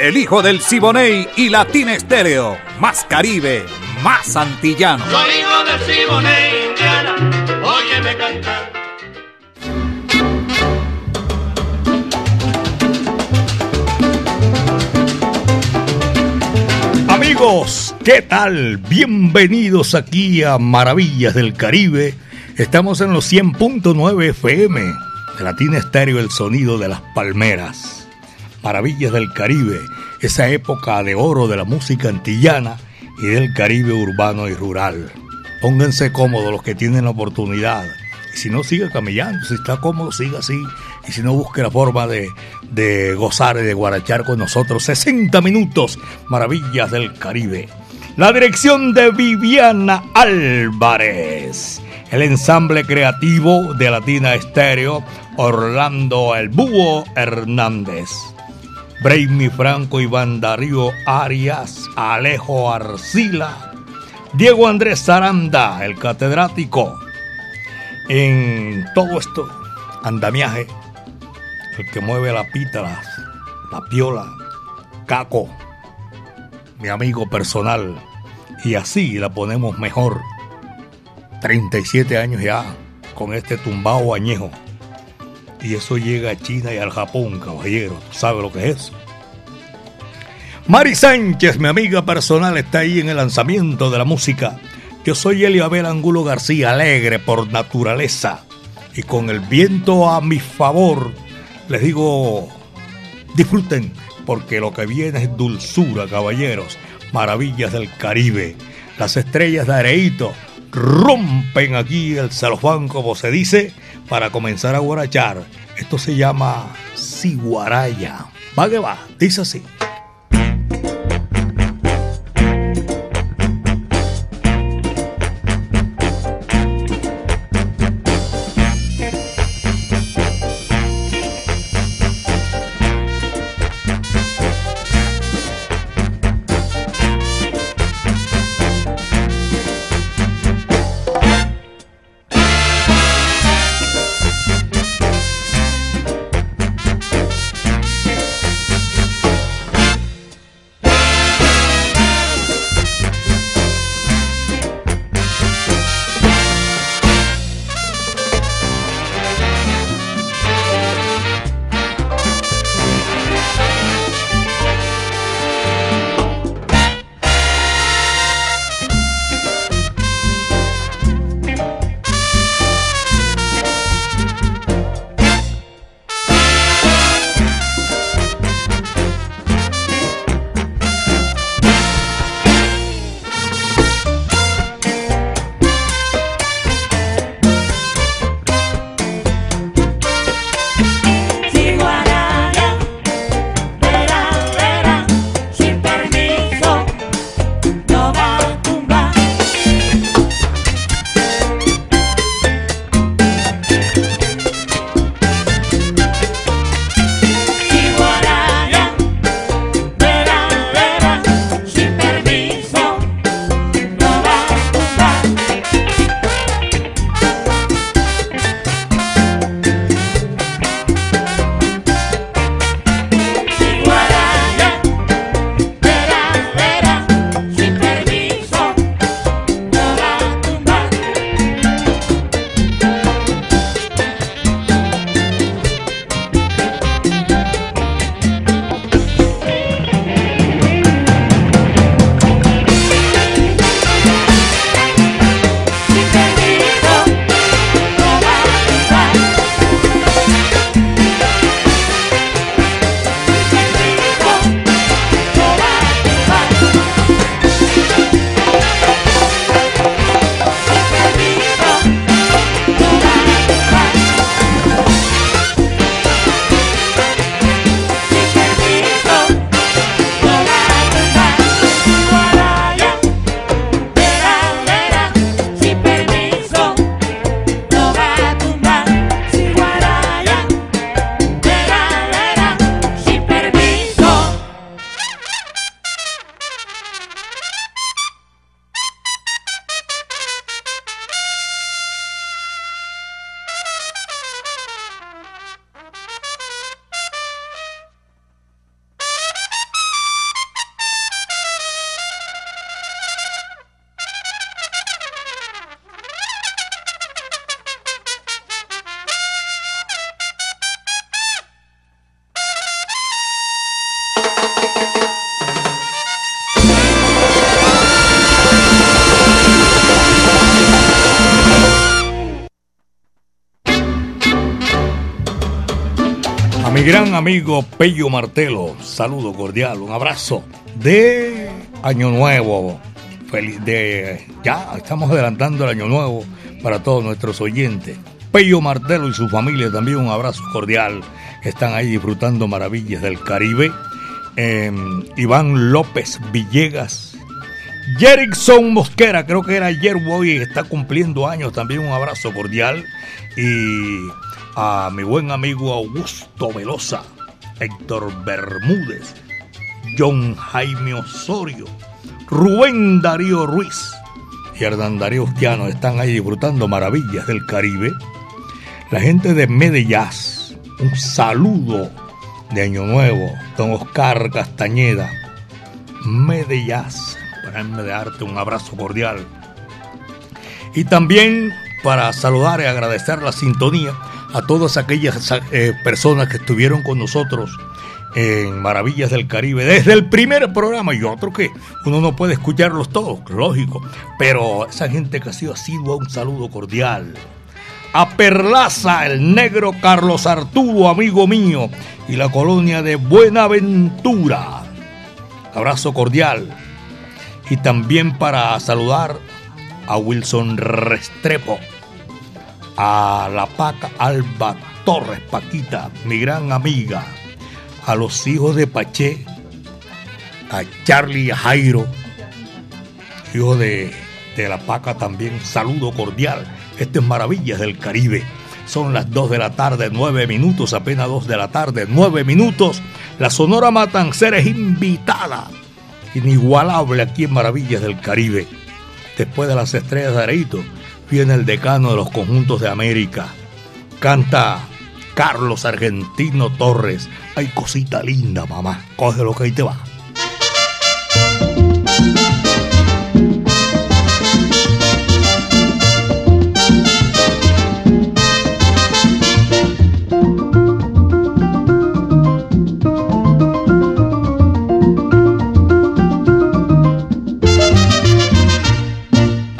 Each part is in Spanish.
El hijo del Siboney y Latina Estéreo. Más Caribe, más antillano. Soy hijo del Siboney, Indiana. Óyeme cantar. Amigos, ¿qué tal? Bienvenidos aquí a Maravillas del Caribe. Estamos en los 100.9 FM de Latina Estéreo, el sonido de las palmeras. Maravillas del Caribe, esa época de oro de la música antillana y del Caribe urbano y rural. Pónganse cómodos los que tienen la oportunidad. Y si no, siga camellando. Si está cómodo, siga así. Y si no, busque la forma de, de gozar y de guarachar con nosotros 60 minutos. Maravillas del Caribe. La dirección de Viviana Álvarez. El ensamble creativo de Latina Estéreo, Orlando El Búho Hernández. Brainy Franco, Iván Darío Arias, Alejo Arcila, Diego Andrés Zaranda, el catedrático. En todo esto, andamiaje, el que mueve la pita, la, la piola, Caco, mi amigo personal, y así la ponemos mejor. 37 años ya con este tumbao añejo. Y eso llega a China y al Japón, caballero. ¿Tú sabes lo que es? Mari Sánchez, mi amiga personal, está ahí en el lanzamiento de la música. Yo soy Eliabel Angulo García, alegre por naturaleza. Y con el viento a mi favor, les digo, disfruten, porque lo que viene es dulzura, caballeros. Maravillas del Caribe. Las estrellas de Areito rompen aquí el celofán, como se dice, para comenzar a guarachar. Esto se llama Siguaraya. Va que va, dice así. Mi gran amigo Pello Martelo, saludo cordial, un abrazo de Año Nuevo. Feliz de ya estamos adelantando el Año Nuevo para todos nuestros oyentes. Pello Martelo y su familia también un abrazo cordial. Están ahí disfrutando maravillas del Caribe. Em, Iván López Villegas. Jerickson Mosquera, creo que era ayer hoy, está cumpliendo años. También un abrazo cordial. Y a mi buen amigo Augusto Velosa, Héctor Bermúdez, John Jaime Osorio, Rubén Darío Ruiz y Hernán Darío Ustiano están ahí disfrutando maravillas del Caribe. La gente de Medellín, un saludo de Año Nuevo, don Oscar Castañeda, Medellín, para de Arte, un abrazo cordial. Y también para saludar y agradecer la sintonía a todas aquellas eh, personas que estuvieron con nosotros en Maravillas del Caribe desde el primer programa y otro que uno no puede escucharlos todos, lógico, pero esa gente que ha sido asidua, un saludo cordial. A Perlaza, el negro Carlos Arturo, amigo mío, y la colonia de Buenaventura. Abrazo cordial. Y también para saludar a Wilson Restrepo a la Paca Alba Torres Paquita, mi gran amiga, a los hijos de Paché, a Charlie y a Jairo, hijo de, de la Paca también, saludo cordial. Este es Maravillas del Caribe. Son las 2 de la tarde, 9 minutos, apenas 2 de la tarde, 9 minutos. La Sonora Matancera es invitada, inigualable aquí en Maravillas del Caribe. Después de las estrellas de Areito, viene el decano de los conjuntos de América. Canta Carlos Argentino Torres. Ay, cosita linda, mamá. Coge lo que ahí te va.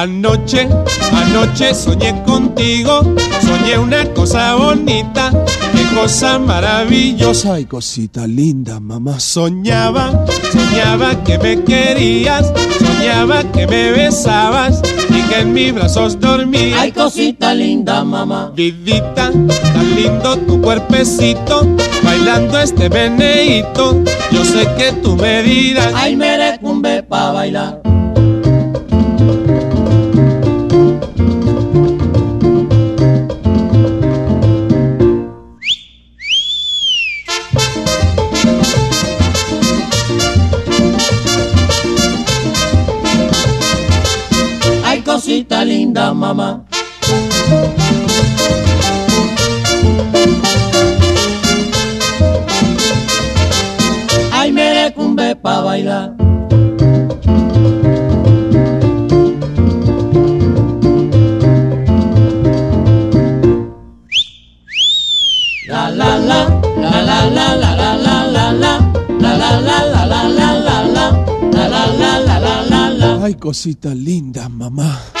Anoche, anoche soñé contigo, soñé una cosa bonita, qué cosa maravillosa y cosita linda, mamá. Soñaba, soñaba que me querías, soñaba que me besabas y que en mis brazos dormías. Ay, cosita linda, mamá. Vidita, tan lindo tu cuerpecito, bailando este meneíto. Yo sé que tú me dirás, ay, merecumbe pa' bailar. Mamá. Ay, merecumbe pa' bailar. La la la, la la la la la la la la, la la la la la la la la, la la la la la. Ay, cosita linda, mamá.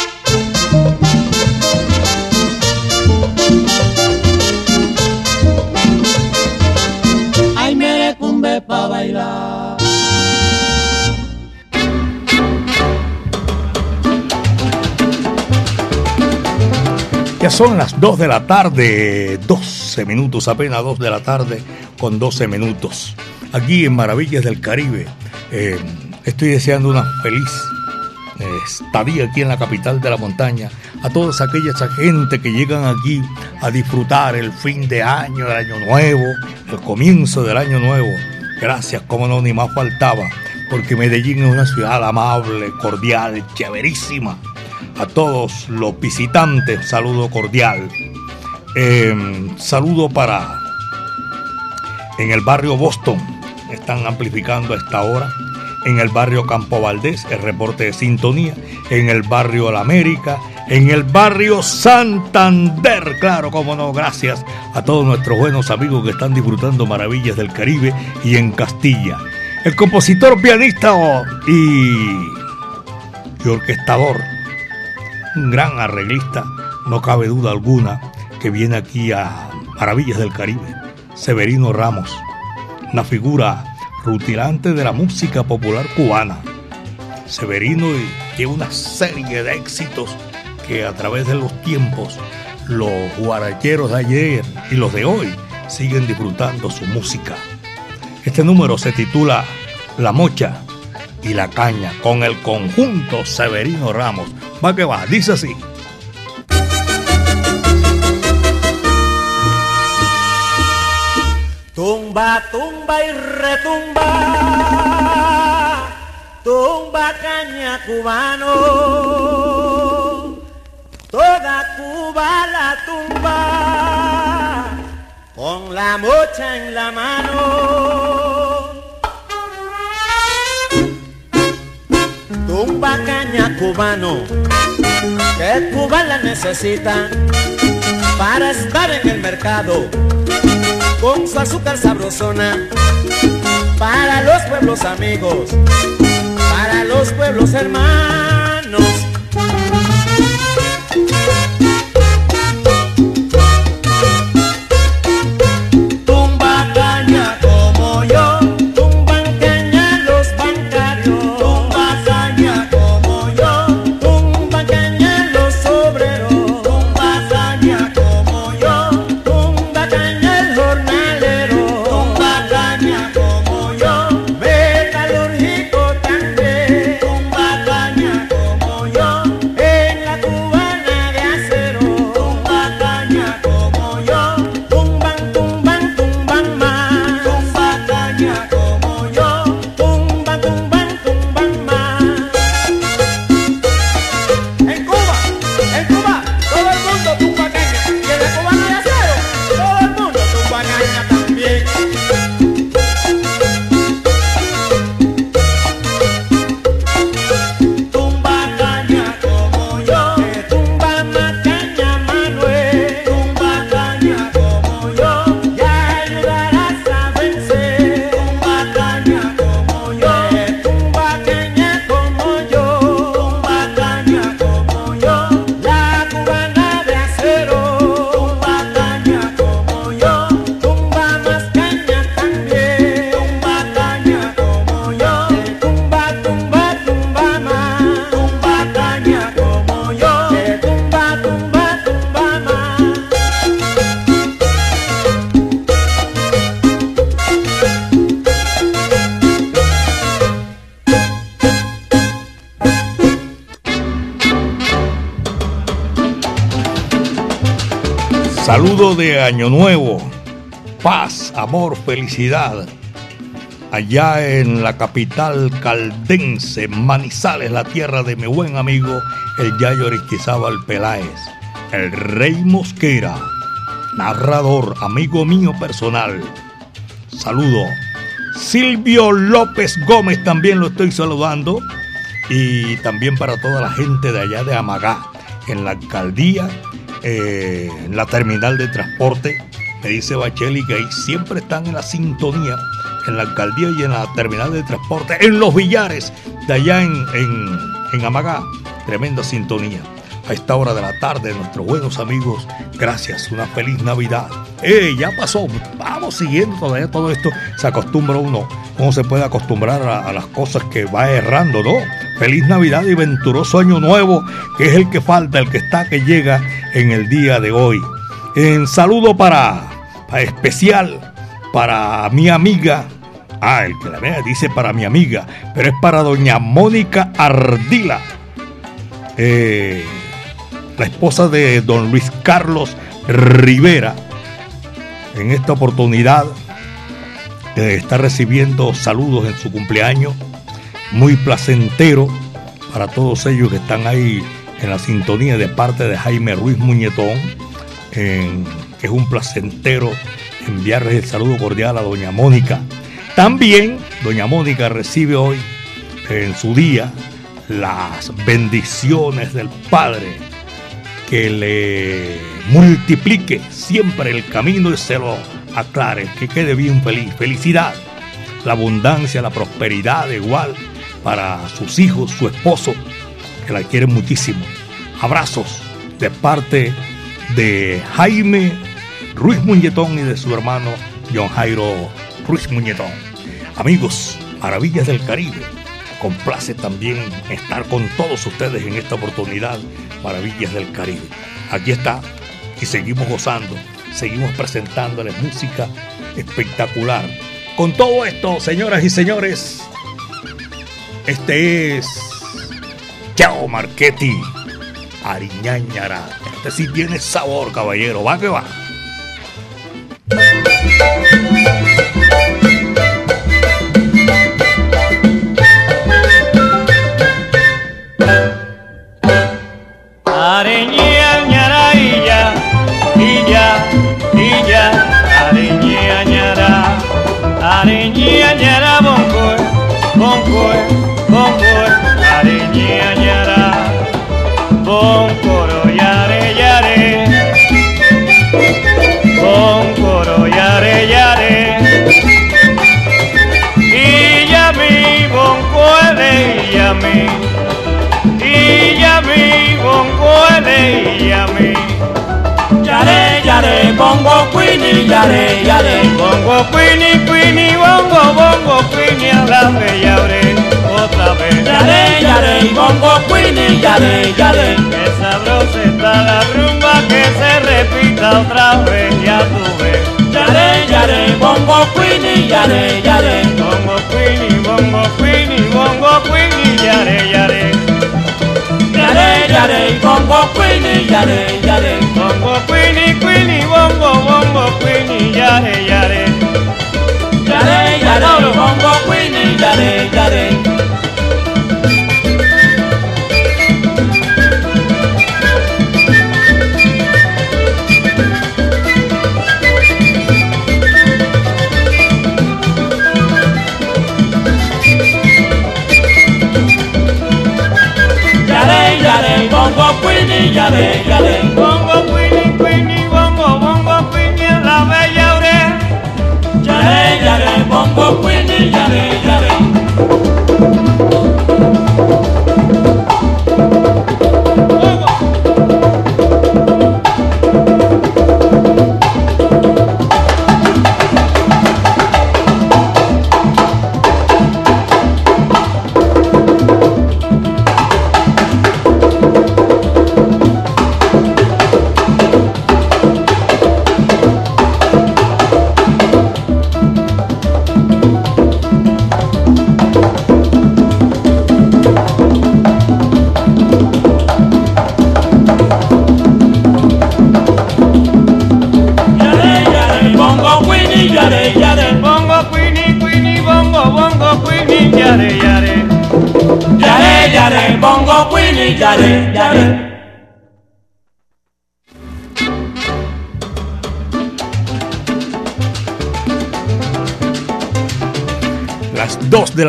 Son las 2 de la tarde, 12 minutos, apenas 2 de la tarde con 12 minutos. Aquí en Maravillas del Caribe, eh, estoy deseando una feliz estadía aquí en la capital de la montaña, a todas aquellas gente que llegan aquí a disfrutar el fin de año, el año nuevo, el comienzo del año nuevo. Gracias, como no, ni más faltaba, porque Medellín es una ciudad amable, cordial, chéverísima. A todos los visitantes, saludo cordial. Em, saludo para en el barrio Boston, están amplificando a esta hora en el barrio Campo Valdés, el reporte de sintonía, en el barrio La América, en el barrio Santander, claro, como no, gracias a todos nuestros buenos amigos que están disfrutando maravillas del Caribe y en Castilla. El compositor, pianista y, y orquestador, un gran arreglista, no cabe duda alguna, que viene aquí a Maravillas del Caribe, Severino Ramos, una figura rutilante de la música popular cubana. Severino tiene una serie de éxitos que a través de los tiempos los guaracheros de ayer y los de hoy siguen disfrutando su música. Este número se titula La Mocha y la Caña con el conjunto Severino Ramos. Va que va, dice así. Tumba, tumba y retumba, tumba caña cubano, toda Cuba la tumba, con la mocha en la mano. Tumba caña cubano, que Cuba la necesita para estar en el mercado con su azúcar sabrosona para los pueblos amigos, para los pueblos hermanos. Año Nuevo, paz, amor, felicidad. Allá en la capital caldense, Manizales, la tierra de mi buen amigo, el Yayo Aristizábal Peláez, el Rey Mosquera, narrador, amigo mío personal. Saludo. Silvio López Gómez también lo estoy saludando. Y también para toda la gente de allá de Amagá, en la alcaldía eh, la terminal de transporte. Me dice Bacheli que ahí siempre están en la sintonía, en la alcaldía y en la terminal de transporte, en los billares de allá en, en, en Amagá. Tremenda sintonía. A esta hora de la tarde, nuestros buenos amigos, gracias, una feliz Navidad. ¡Eh! Ya pasó, vamos siguiendo todavía todo esto. Se acostumbra uno, uno se puede acostumbrar a, las cosas que va errando, ¿no? Feliz Navidad y venturoso Año Nuevo, que es el que falta, el que está, que llega en el día de hoy. En saludo para, para especial para mi amiga. Ah, el que la vea dice para mi amiga, pero es para doña Mónica Ardila, eh, la esposa de don Luis Carlos Rivera, en esta oportunidad eh, está recibiendo saludos en su cumpleaños, muy placentero para todos ellos que están ahí en la sintonía de parte de Jaime Ruiz Muñetón, que es un placentero enviarles el saludo cordial a doña Mónica. También doña Mónica recibe hoy en su día las bendiciones del Padre que le multiplique siempre el camino y se lo aclare, que quede bien feliz. Felicidad, la abundancia, la prosperidad igual para sus hijos, su esposo, que la quieren muchísimo. Abrazos de parte de Jaime Ruiz Muñetón y de su hermano John Jairo Ruiz Muñetón. Amigos, maravillas del Caribe complace también estar con todos ustedes en esta oportunidad, Maravillas del Caribe. Aquí está y seguimos gozando, seguimos presentándoles música espectacular. Con todo esto, señoras y señores, este es Chao Marchetti, Ariñañara. Este sí tiene sabor, caballero, va que va. Bongo queenie, yare, yare. Bongo queenie, queenie, bongo, bongo queenie, a la yaure, otra vez. Yare, yare, bongo queenie, yare, yare. Que sabrosa está la rumba, que se repita otra vez, ya tú ves. Yare, yare, bongo queenie, yare, yare. Bongo queenie, bongo queenie, bongo queenie, yare, yare. Yare, yare, bongo queenie, yare, yare. Bongo queenie, queenie, bongo, bongo queenie, yare, yare. Yare, yare, bongo yare, yare. Yare, queenie, yare, yare. Bongo queenie, queenie, bongo, bongo queenie, la bella ore. Yare, yare, bongo queenie, yare, yare.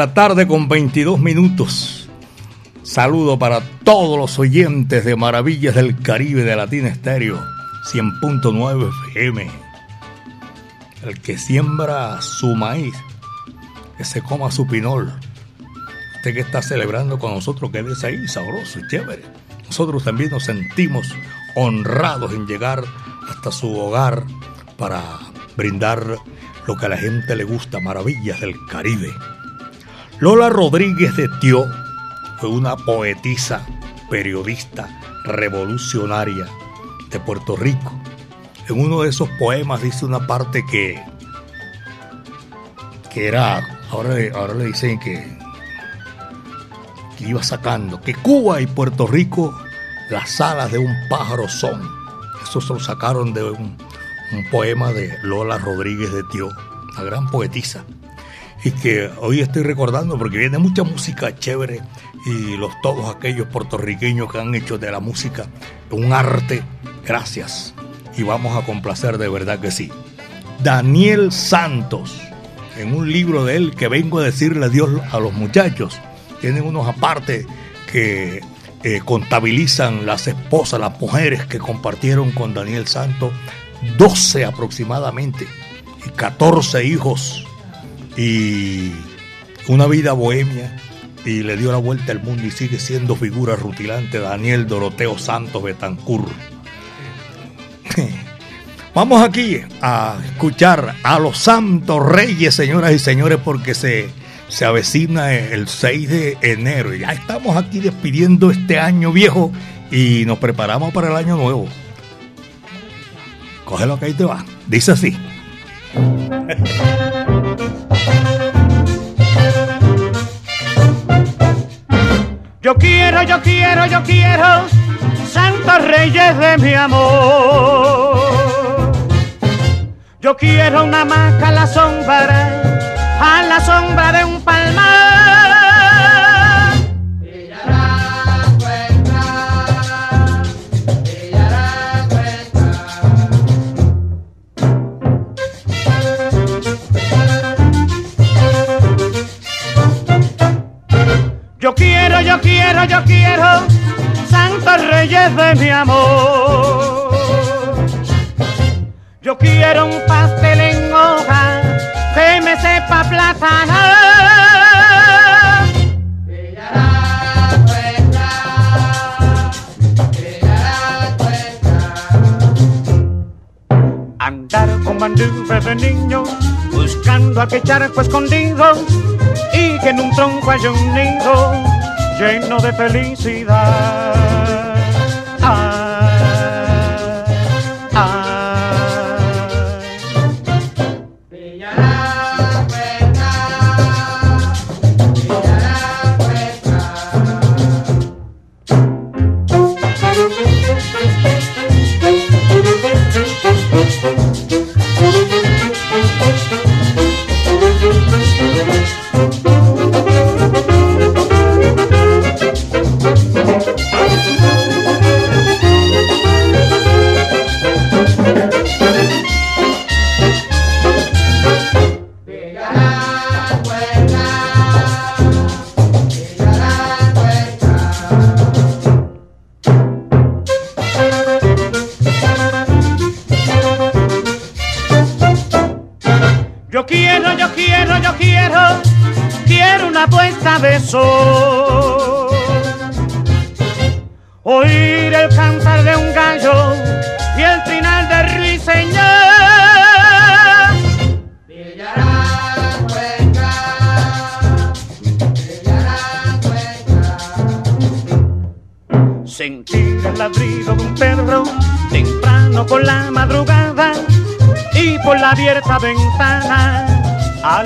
La tarde con 22 minutos. Saludo para todos los oyentes de Maravillas del Caribe de Latina Estéreo 100.9 FM. El que siembra su maíz, que se coma su pinol. Usted que está celebrando con nosotros, quédese ahí, sabroso y chévere. Nosotros también nos sentimos honrados en llegar hasta su hogar para brindar lo que a la gente le gusta, maravillas del Caribe. Lola Rodríguez de Tio fue una poetisa, periodista, revolucionaria de Puerto Rico. En uno de esos poemas dice una parte que, que era, ahora, ahora le dicen que, que iba sacando que Cuba y Puerto Rico las alas de un pájaro son. Eso se lo sacaron de un, un poema de Lola Rodríguez de Tío, la gran poetisa. Y que hoy estoy recordando porque viene mucha música chévere y los todos aquellos puertorriqueños que han hecho de la música un arte. Gracias. Y vamos a complacer de verdad que sí. Daniel Santos, en un libro de él que vengo a decirle adiós a los muchachos, tienen unos aparte que eh, contabilizan las esposas, las mujeres que compartieron con Daniel Santos, 12 aproximadamente, y 14 hijos, y una vida bohemia, y le dio la vuelta al mundo y sigue siendo figura rutilante Daniel Doroteo Santos Betancur. Vamos aquí a escuchar a los santos reyes, señoras y señores, porque se, se avecina el 6 de enero. Ya estamos aquí despidiendo este año viejo y nos preparamos para el año nuevo. Cógelo que ahí te va. Dice así. Yo quiero, yo quiero, yo quiero, santos reyes de mi amor. Yo quiero una maca a la sombra, a la sombra de un palmar. Yo quiero, yo quiero, yo quiero, santos reyes de mi amor. Yo quiero un pastel en hoja que me sepa plátano. Andar con bandura de niño, buscando aquel charco escondido que en un tronco haya un nido lleno de felicidad.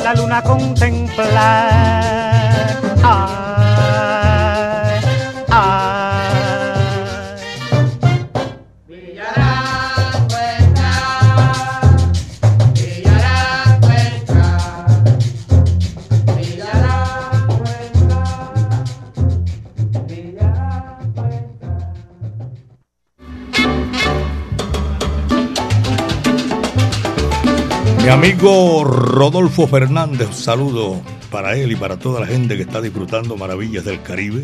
La luna contemplar. Mi amigo Rodolfo Fernández, saludo para él y para toda la gente que está disfrutando Maravillas del Caribe.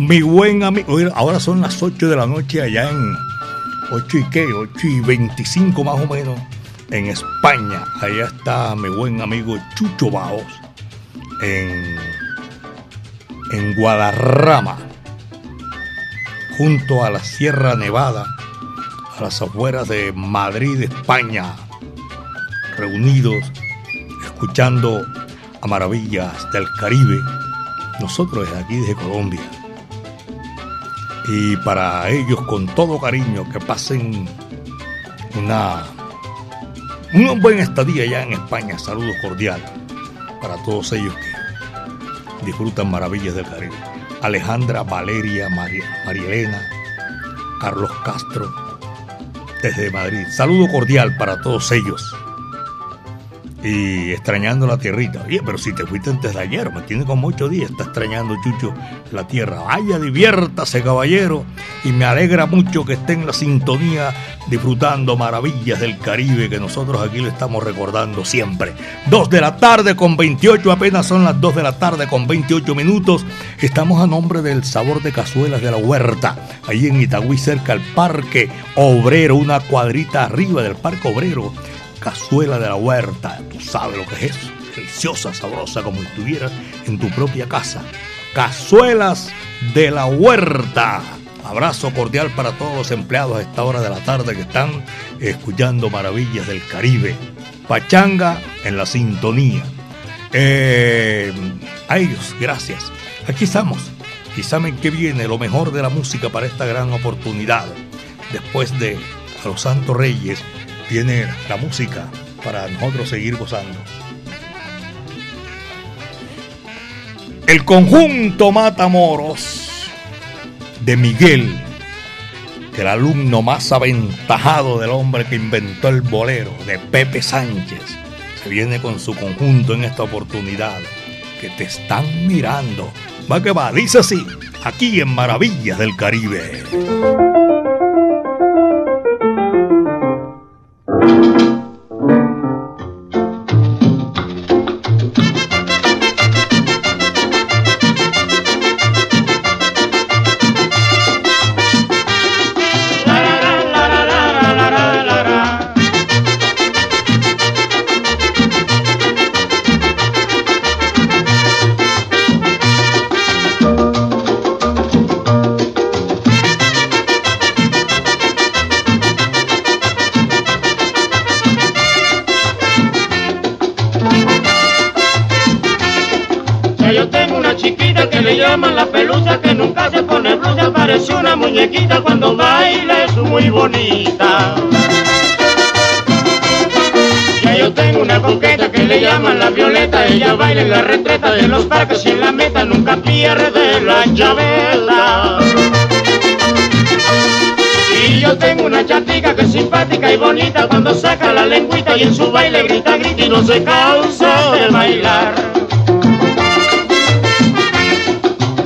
Mi buen amigo, ahora son las 8 de la noche allá en 8 y qué, 8 y 25 más o menos en España. Allá está mi buen amigo Chucho Baos en, en Guadarrama, junto a la Sierra Nevada, a las afueras de Madrid, España reunidos escuchando a maravillas del Caribe, nosotros desde aquí desde Colombia. Y para ellos con todo cariño que pasen una un buen estadía allá en España, saludos cordiales para todos ellos que disfrutan maravillas del Caribe. Alejandra Valeria María, Marielena, Carlos Castro, desde Madrid. Saludo cordial para todos ellos y extrañando la tierrita. Oye, pero si te fuiste antes de ayer, me tiene como ocho días, está extrañando Chucho la tierra. Vaya, diviértase, caballero. Y me alegra mucho que esté en la sintonía disfrutando maravillas del Caribe que nosotros aquí le estamos recordando siempre. Dos de la tarde con 28, apenas son las dos de la tarde con 28 minutos. Estamos a nombre del sabor de cazuelas de la huerta, ahí en Itagüí, cerca al Parque Obrero, una cuadrita arriba del Parque Obrero cazuela de la huerta. Tú sabes lo que es eso. Deliciosa, sabrosa, como si estuvieras en tu propia casa. Cazuelas de la huerta. Abrazo cordial para todos los empleados a esta hora de la tarde que están escuchando Maravillas del Caribe. Pachanga en la sintonía. Eh, a ellos, gracias. Aquí estamos. Y saben que viene lo mejor de la música para esta gran oportunidad. Después de a los Santos Reyes, tiene la música para nosotros seguir gozando. El conjunto Matamoros de Miguel, el alumno más aventajado del hombre que inventó el bolero, de Pepe Sánchez, se viene con su conjunto en esta oportunidad. Que te están mirando. Va que va, dice así, aquí en Maravillas del Caribe. Y en su baile grita, grita y no se cansa de bailar.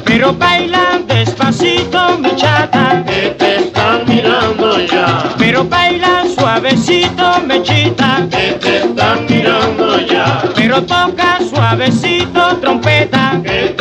Pero bailan despacito mi chata, que te están mirando ya. Pero bailan suavecito mechita, que te están mirando ya. Pero toca suavecito trompeta que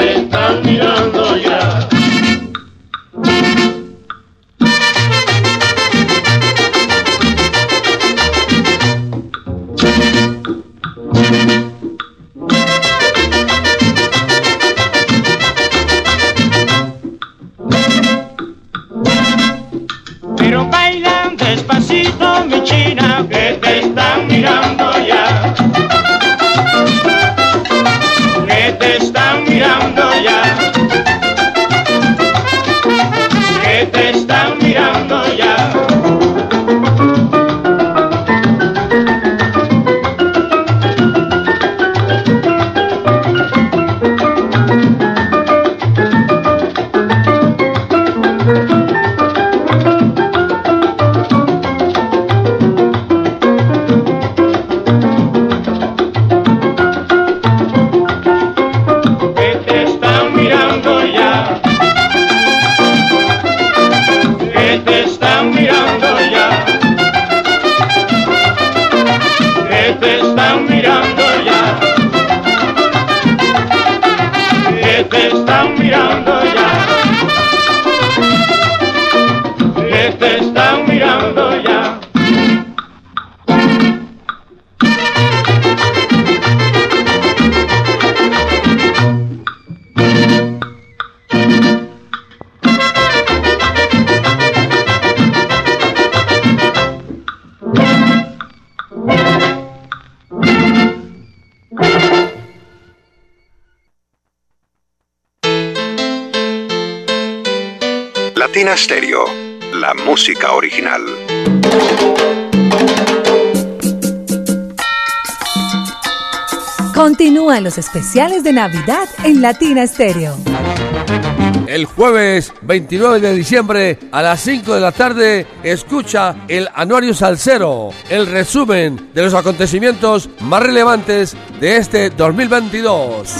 Stereo, la música original. Continúan los especiales de Navidad en Latina Stereo. El jueves 29 de diciembre a las 5 de la tarde escucha el Anuario Salcero, el resumen de los acontecimientos más relevantes de este 2022.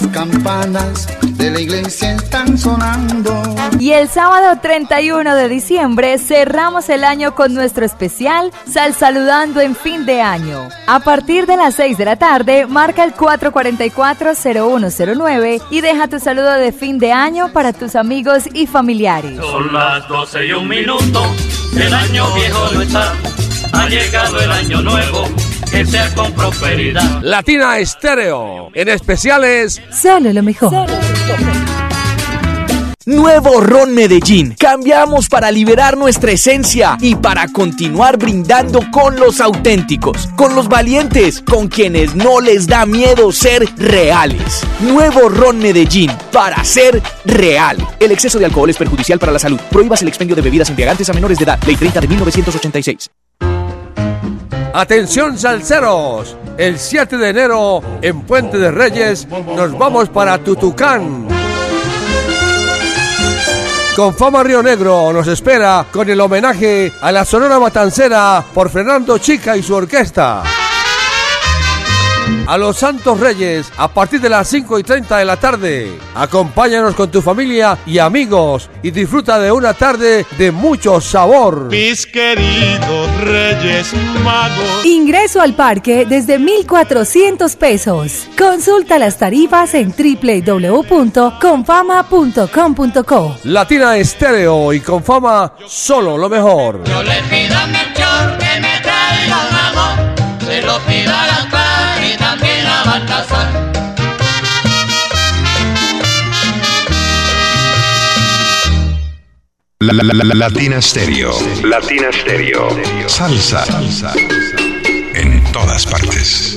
Las campanas de la iglesia están sonando. Y el sábado 31 de diciembre cerramos el año con nuestro especial Sal Saludando en fin de año. A partir de las 6 de la tarde, marca el 444-0109 y deja tu saludo de fin de año para tus amigos y familiares. Son las 12 y un minuto, el año viejo no está, ha llegado el año nuevo que sea con prosperidad. Latina Estéreo, en especiales, solo lo mejor. Nuevo Ron Medellín. Cambiamos para liberar nuestra esencia y para continuar brindando con los auténticos, con los valientes, con quienes no les da miedo ser reales. Nuevo Ron Medellín para ser real. El exceso de alcohol es perjudicial para la salud. Prohíbas el expendio de bebidas embriagantes a menores de edad. Ley 30 de 1986. Atención salseros, el 7 de enero en Puente de Reyes nos vamos para Tutucán. Con Fama Río Negro nos espera con el homenaje a la Sonora Matancera por Fernando Chica y su orquesta a los Santos Reyes a partir de las 5 y 30 de la tarde. Acompáñanos con tu familia y amigos y disfruta de una tarde de mucho sabor. Mis queridos Reyes Magos. Ingreso al parque desde 1,400 pesos. Consulta las tarifas en www.confama.com.co. Latina Estéreo y Confama, solo lo mejor. Yo le pido a Melchor que me traiga un amor, se lo pido a la La, la, la, la, Latina Stereo. Latina Stereo. Salsa. Salsa. En todas partes.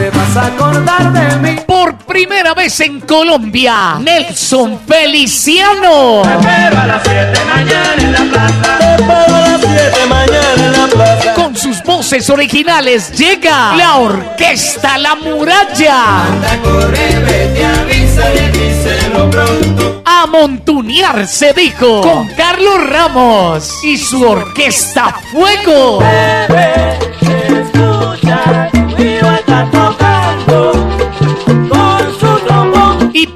Te vas a acordar de mí. Por primera vez en Colombia, Nelson Feliciano. Te espero a las 7 mañana en la plaza. Te espero a las 7 mañana en la plaza. Con sus voces originales llega la Orquesta La Muralla. Anda, corre, vete, avisa y díselo pronto. A montunear se dijo con Carlos Ramos y su Orquesta Fuego. Bebé,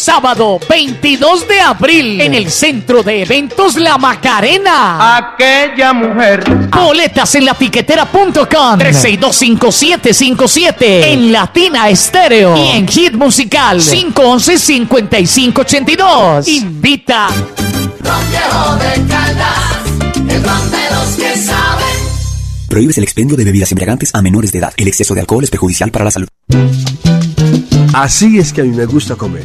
Sábado 22 de abril en el Centro de Eventos La Macarena. Aquella mujer. Boletas en latiquetera.com 3625757 en Latina Estéreo y en Hit Musical 511-5582. Invita. Ron Viejo de Caldas, el ron de los que saben. Prohíbes el expendio de bebidas embriagantes a menores de edad. El exceso de alcohol es perjudicial para la salud. Así es que a mí me gusta comer.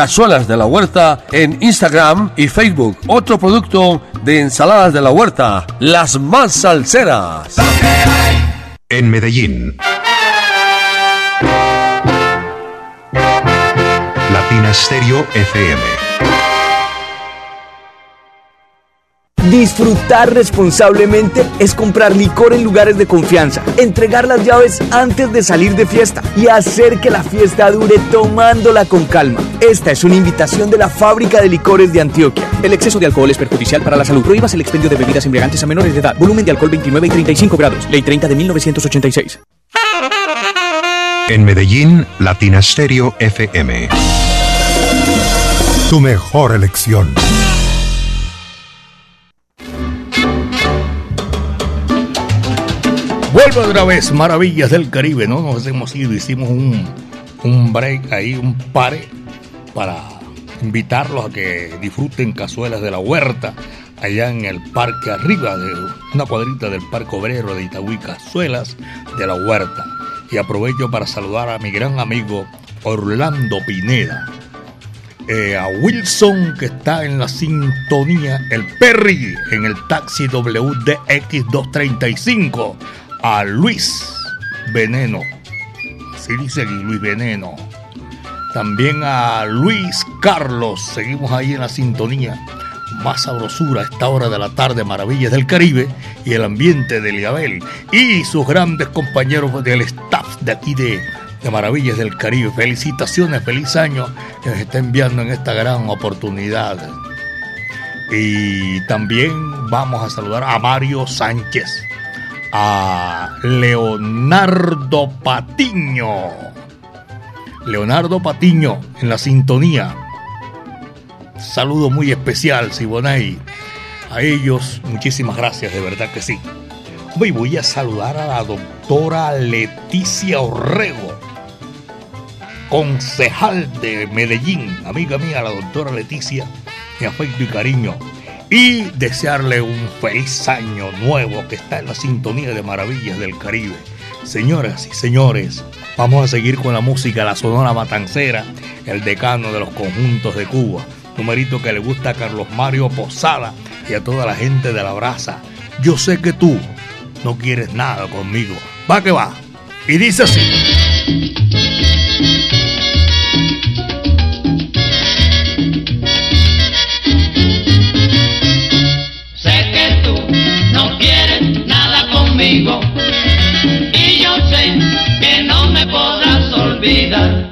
Cazuelas de la Huerta en Instagram y Facebook. Otro producto de ensaladas de la huerta, las más salseras. En Medellín. Latina Stereo FM. Disfrutar responsablemente es comprar licor en lugares de confianza, entregar las llaves antes de salir de fiesta y hacer que la fiesta dure tomándola con calma. Esta es una invitación de la Fábrica de Licores de Antioquia. El exceso de alcohol es perjudicial para la salud. Prohíbas el expendio de bebidas embriagantes a menores de edad. Volumen de alcohol 29 y 35 grados. Ley 30 de 1986. En Medellín, Latina Stereo FM. Tu mejor elección. Vuelvo otra vez, Maravillas del Caribe, ¿no? Nos hemos ido, hicimos un, un break ahí, un pare, para invitarlos a que disfruten cazuelas de la huerta, allá en el parque arriba de una cuadrita del Parque Obrero de Itagüí, cazuelas de la huerta. Y aprovecho para saludar a mi gran amigo Orlando Pineda, eh, a Wilson que está en la sintonía, el Perry en el taxi WDX 235, a Luis Veneno, así dice Luis Veneno, también a Luis Carlos, seguimos ahí en la sintonía, más sabrosura a esta hora de la tarde, maravillas del Caribe y el ambiente de Liabel y sus grandes compañeros del staff de aquí de de Maravillas del Caribe. Felicitaciones, feliz año que nos está enviando en esta gran oportunidad. Y también vamos a saludar a Mario Sánchez, a Leonardo Patiño. Leonardo Patiño en la sintonía. Saludo muy especial, Siboney. A ellos, muchísimas gracias, de verdad que sí. Hoy voy a saludar a la doctora Leticia Orrego, concejal de Medellín, amiga mía, la doctora Leticia, mi afecto y cariño. Y desearle un feliz año nuevo que está en la sintonía de Maravillas del Caribe. Señoras y señores, vamos a seguir con la música, la Sonora Matancera, el decano de los conjuntos de Cuba. Numerito que le gusta a Carlos Mario Posada y a toda la gente de la brasa. Yo sé que tú no quieres nada conmigo. Va que va. Y dice así. Olvidar.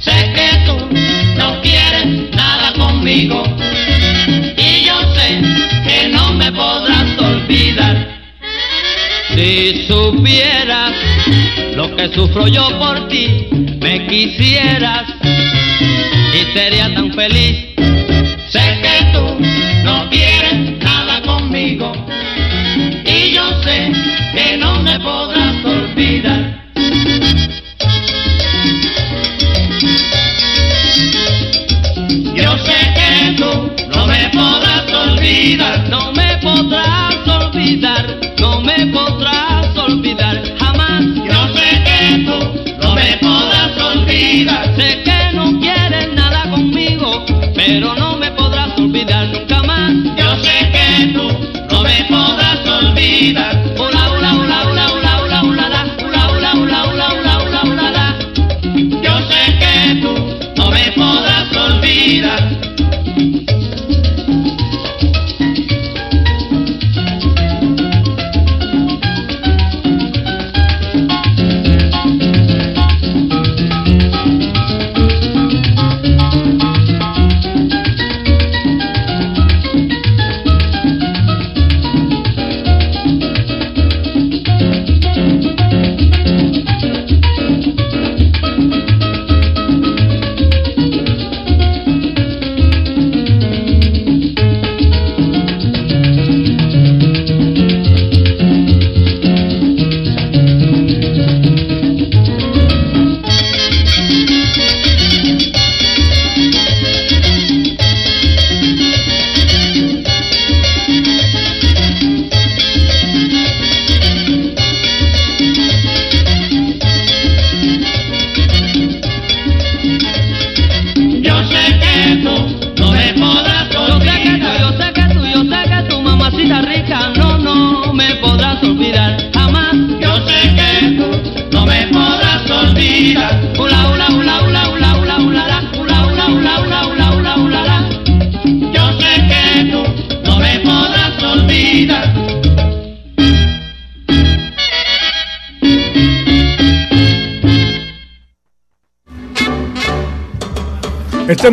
Sé que tú no quieres nada conmigo y yo sé que no me podrás olvidar. Si supieras lo que sufro yo por ti, me quisieras y sería tan feliz.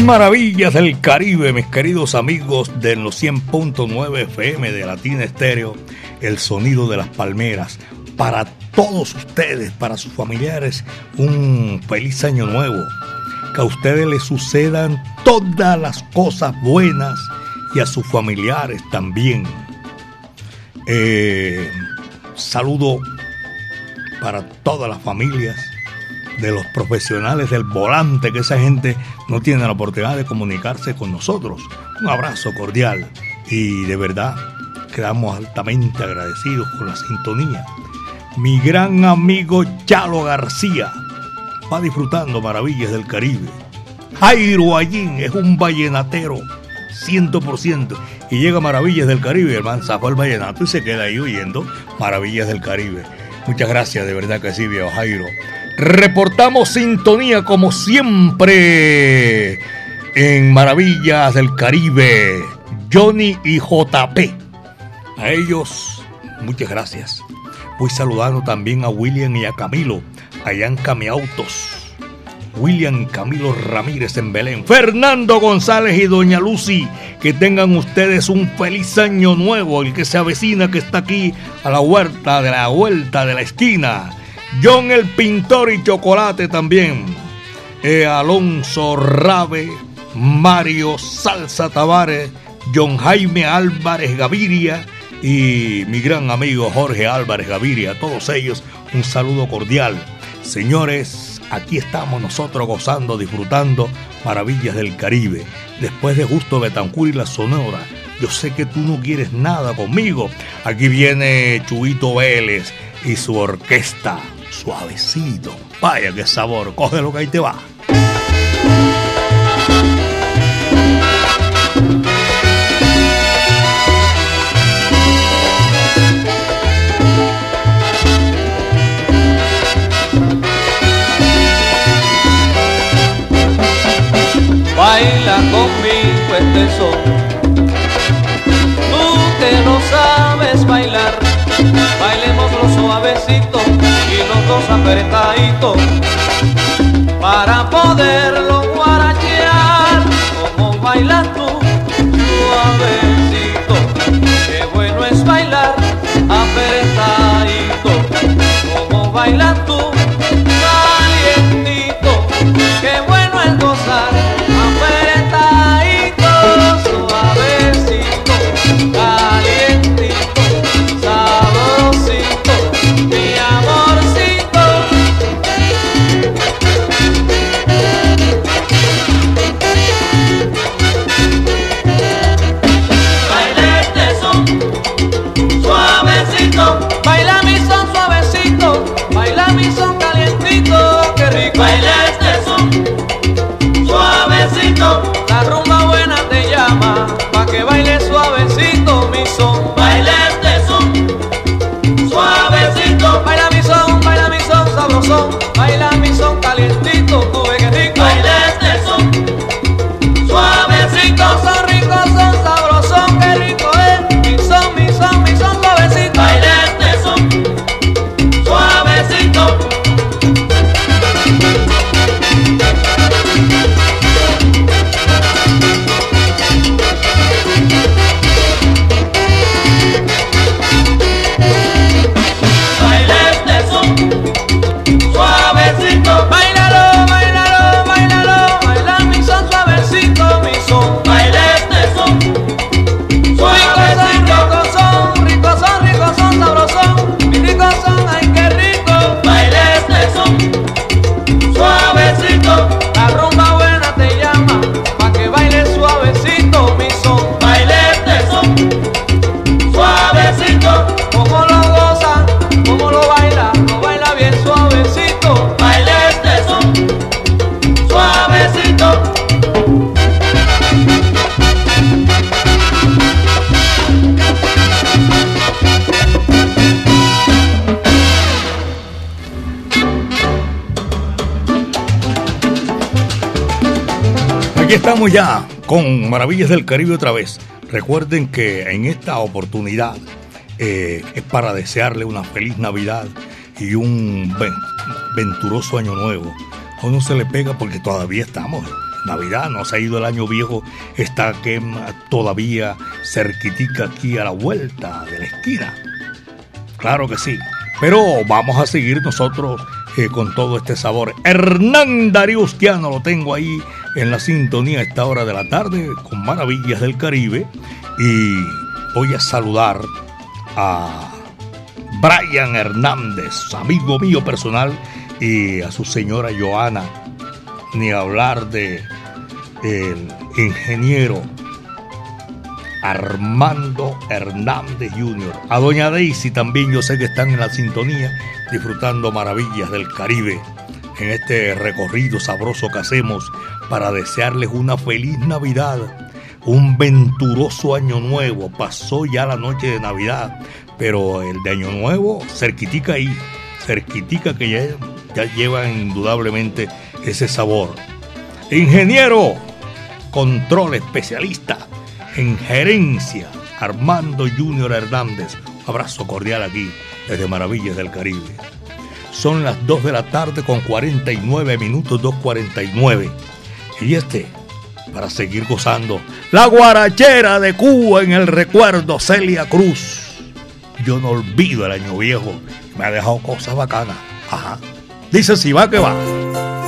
Maravillas del Caribe, mis queridos amigos de los 100.9 FM de Latina Estéreo, el sonido de las palmeras. Para todos ustedes, para sus familiares, un feliz año nuevo. Que a ustedes les sucedan todas las cosas buenas y a sus familiares también. Eh, saludo para todas las familias de los profesionales del volante, que esa gente no tiene la oportunidad de comunicarse con nosotros. Un abrazo cordial y de verdad quedamos altamente agradecidos con la sintonía. Mi gran amigo Chalo García va disfrutando maravillas del Caribe. Jairo Allín es un vallenatero, 100%, y llega a Maravillas del Caribe, el man sacó el vallenato y se queda ahí oyendo Maravillas del Caribe. Muchas gracias, de verdad que sí, viejo Jairo. Reportamos sintonía como siempre en Maravillas del Caribe. Johnny y JP. A ellos, muchas gracias. Voy saludando también a William y a Camilo, allá en Camiautos. William Camilo Ramírez en Belén. Fernando González y Doña Lucy, que tengan ustedes un feliz año nuevo, el que se avecina que está aquí a la huerta de la vuelta de la esquina. John el Pintor y Chocolate también. Eh, Alonso Rabe, Mario Salsa Tavares, John Jaime Álvarez Gaviria y mi gran amigo Jorge Álvarez Gaviria. A todos ellos un saludo cordial. Señores, aquí estamos nosotros gozando, disfrutando maravillas del Caribe. Después de Justo Betancur y la Sonora, yo sé que tú no quieres nada conmigo. Aquí viene Chuito Vélez y su orquesta suavecito. Vaya qué sabor, coge lo que ahí te va. Baila conmigo este son. Tú que no sabes bailar, bailemos lo suavecito dos apretaditos para poderlo guarachear. Como bailas tú suavecito qué bueno es bailar apretadito. Como bailas tú calientito qué bueno es gozar estamos ya con Maravillas del Caribe otra vez. Recuerden que en esta oportunidad eh, es para desearle una feliz Navidad y un venturoso año nuevo. A uno se le pega porque todavía estamos Navidad, no ha ido el año viejo, está que todavía cerquitica aquí a la vuelta de la esquina. Claro que sí, pero vamos a seguir nosotros eh, con todo este sabor. Hernán Dariustiano lo tengo ahí en la sintonía a esta hora de la tarde con Maravillas del Caribe y voy a saludar a Brian Hernández, amigo mío personal, y a su señora Joana, ni hablar de el ingeniero Armando Hernández Jr. A doña Daisy también yo sé que están en la sintonía disfrutando maravillas del Caribe en este recorrido sabroso que hacemos para desearles una feliz Navidad, un venturoso año nuevo. Pasó ya la noche de Navidad, pero el de año nuevo cerquitica ahí, cerquitica que ya, ya lleva indudablemente ese sabor. Ingeniero, control especialista en gerencia, Armando Junior Hernández. abrazo cordial aquí desde Maravillas del Caribe. Son las 2 de la tarde con 49 minutos, 2.49. Y este, para seguir gozando, la guarachera de Cuba en el recuerdo, Celia Cruz. Yo no olvido el año viejo, me ha dejado cosas bacanas. Ajá. Dice si va que va.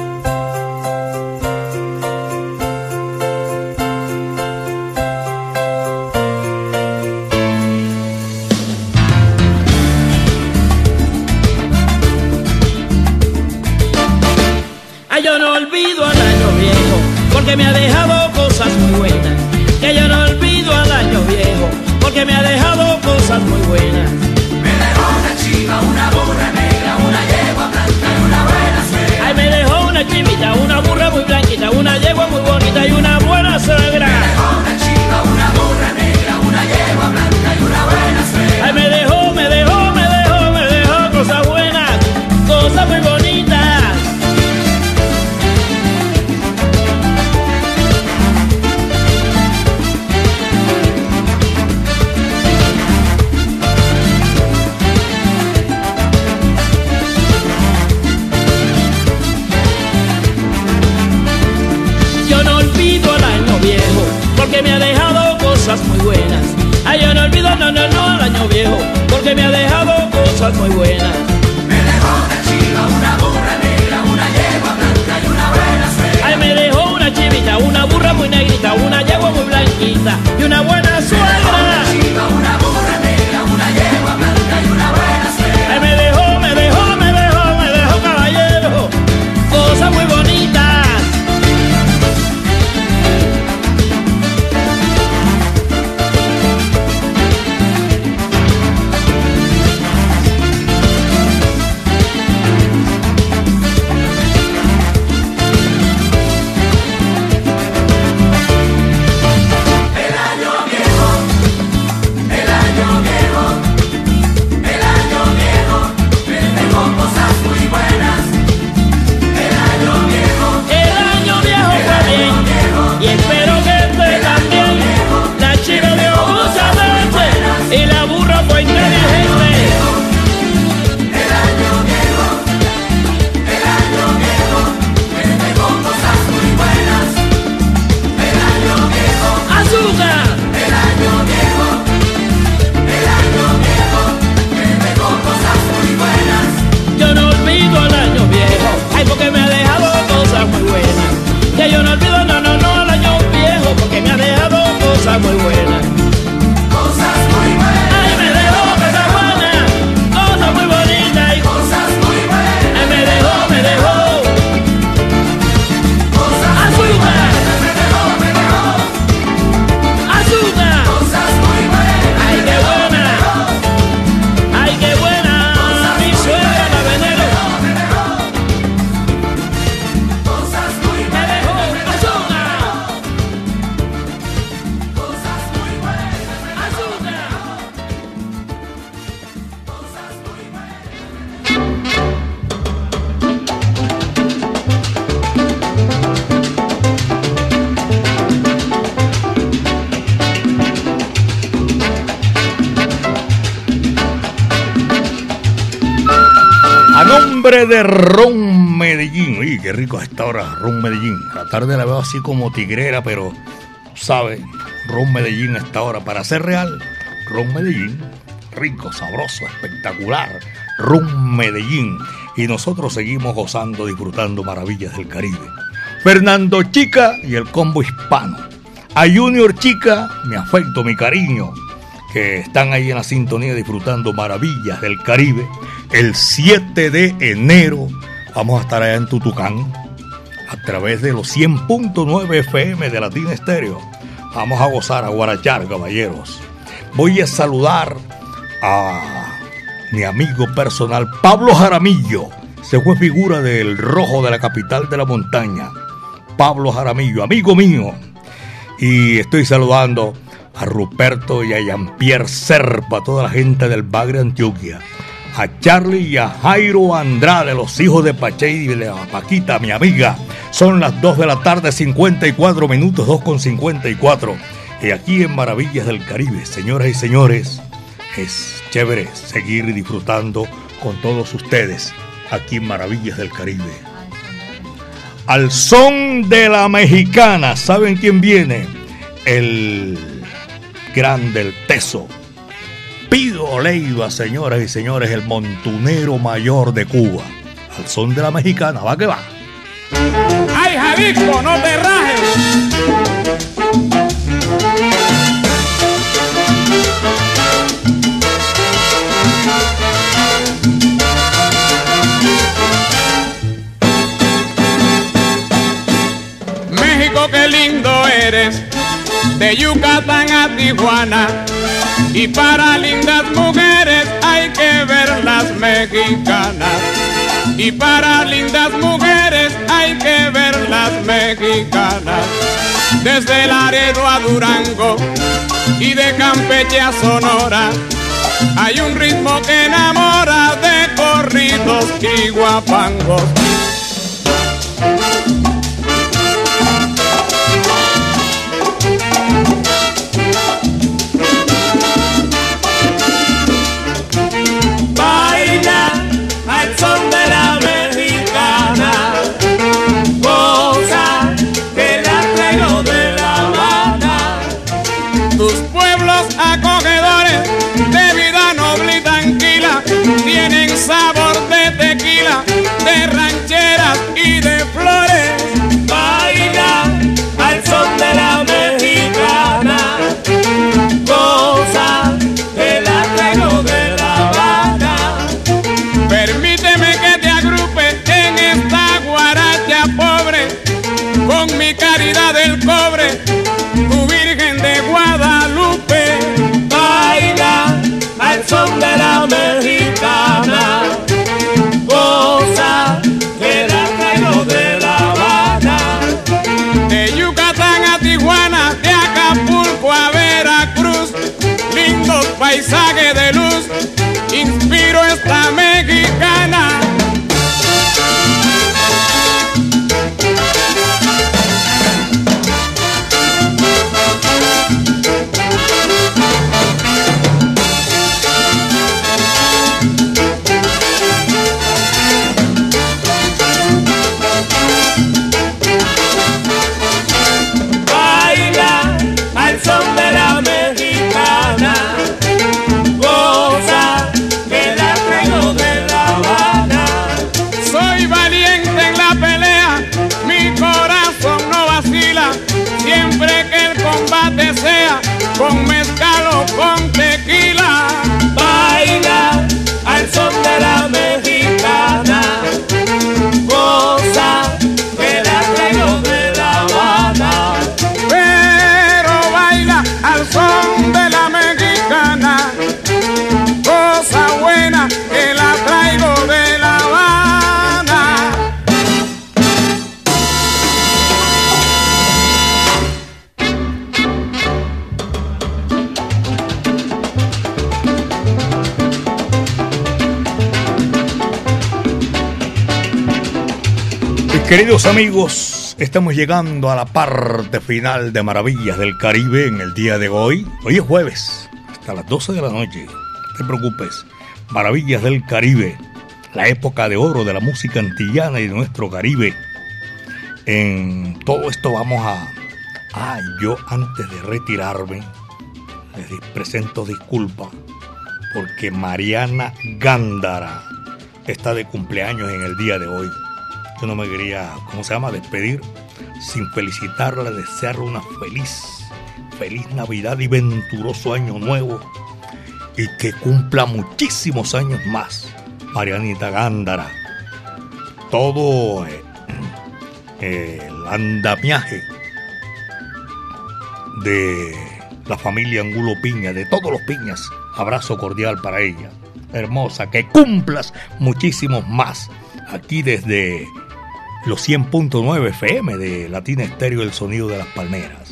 A nombre de Ron Medellín. Uy, qué rico esta hora, Ron Medellín. A la tarde la veo así como tigrera, pero, ¿sabe? Ron Medellín a esta hora. Para ser real, Ron Medellín. Rico, sabroso, espectacular. Ron Medellín. Y nosotros seguimos gozando, disfrutando maravillas del Caribe. Fernando Chica y el combo hispano. A Junior Chica, mi afecto, mi cariño, que están ahí en la sintonía disfrutando maravillas del Caribe. El 7 de enero vamos a estar allá en Tutucán a través de los 100.9 FM de Latina Estéreo. Vamos a gozar, a guarachar, caballeros. Voy a saludar a mi amigo personal Pablo Jaramillo. Se fue figura del rojo de la capital de la montaña. Pablo Jaramillo, amigo mío. Y estoy saludando a Ruperto y a Jean-Pierre Serpa, toda la gente del Bagre Antioquia. A Charlie y a Jairo Andrade, los hijos de Pache y de la Paquita, mi amiga. Son las 2 de la tarde, 54 minutos, 2 con 54. Y aquí en Maravillas del Caribe, señoras y señores, es chévere seguir disfrutando con todos ustedes aquí en Maravillas del Caribe. Al son de la mexicana, ¿saben quién viene? El grande, el teso. Pido Leiva, señoras y señores, el montunero mayor de Cuba. Al son de la mexicana, va que va. ¡Ay, Jalisco, no te rajes! México, qué lindo eres, de Yucatán a Tijuana. Y para lindas mujeres hay que ver las mexicanas. Y para lindas mujeres hay que ver las mexicanas. Desde Laredo a Durango y de Campeche a Sonora. Hay un ritmo que enamora de corridos y guapangos. Queridos amigos, estamos llegando a la parte final de Maravillas del Caribe en el día de hoy. Hoy es jueves, hasta las 12 de la noche. No te preocupes. Maravillas del Caribe. la época de oro de la música antillana y de nuestro Caribe. En todo esto vamos a... Ah, yo antes de retirarme, les presento disculpas porque Mariana Gándara está de cumpleaños en el día de hoy. Yo no me quería, ¿cómo se llama?, despedir sin felicitarla, desearle una feliz, feliz Navidad y venturoso año nuevo y que cumpla muchísimos años más. Marianita Gándara. Todo eh, el andamiaje de la familia Angulo Piña, de todos los piñas. Abrazo cordial para ella. Hermosa, que cumplas muchísimos más. Aquí desde los 100.9 FM de Latina Estéreo El Sonido de las Palmeras.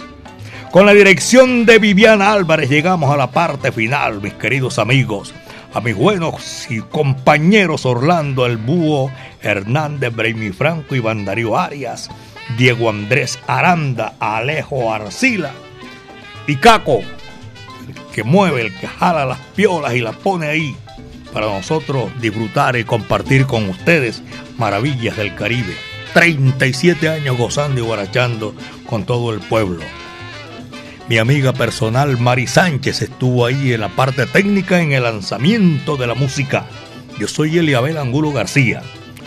Con la dirección de Viviana Álvarez llegamos a la parte final, mis queridos amigos. A mis buenos y compañeros Orlando El Búho, Hernández Braymi Franco, Iván Darío Arias, Diego Andrés Aranda, Alejo Arcila y Caco, el que mueve, el que jala las piolas y las pone ahí para nosotros disfrutar y compartir con ustedes maravillas del Caribe. 37 años gozando y guarachando con todo el pueblo. Mi amiga personal Mari Sánchez estuvo ahí en la parte técnica en el lanzamiento de la música. Yo soy Eliabel Angulo García,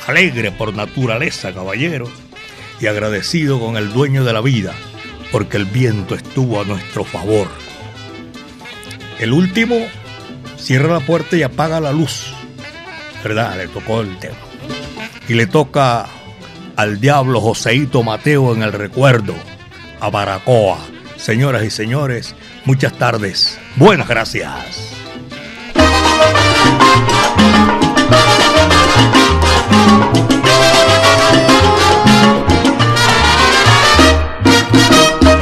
alegre por naturaleza, caballero, y agradecido con el dueño de la vida, porque el viento estuvo a nuestro favor. El último cierra la puerta y apaga la luz. ¿Verdad? Le tocó el tema. Y le toca al diablo Joseito Mateo en el recuerdo, a Baracoa. Señoras y señores, muchas tardes. Buenas gracias.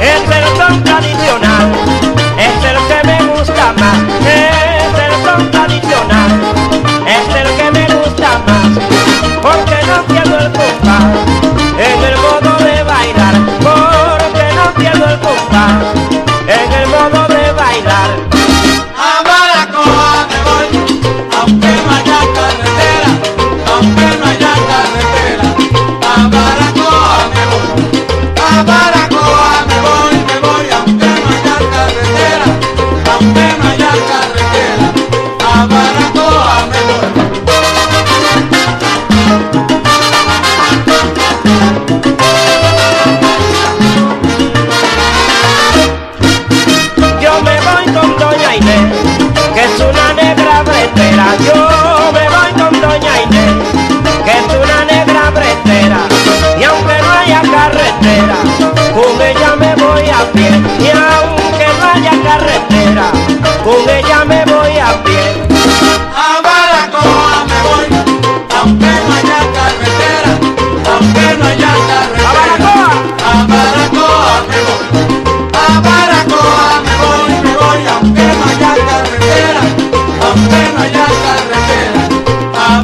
El son tradicional, es el que me gusta más. El son tradicional, es el que me gusta más. Porque no pierdo el compás en el modo de bailar. Porque no pierdo el compás en el modo de bailar. A Baracoa me voy, aunque no haya carretera, aunque no haya carretera. A Baracoa me voy, a Baracoa Yo me voy con Doña Inés, haya carretera. A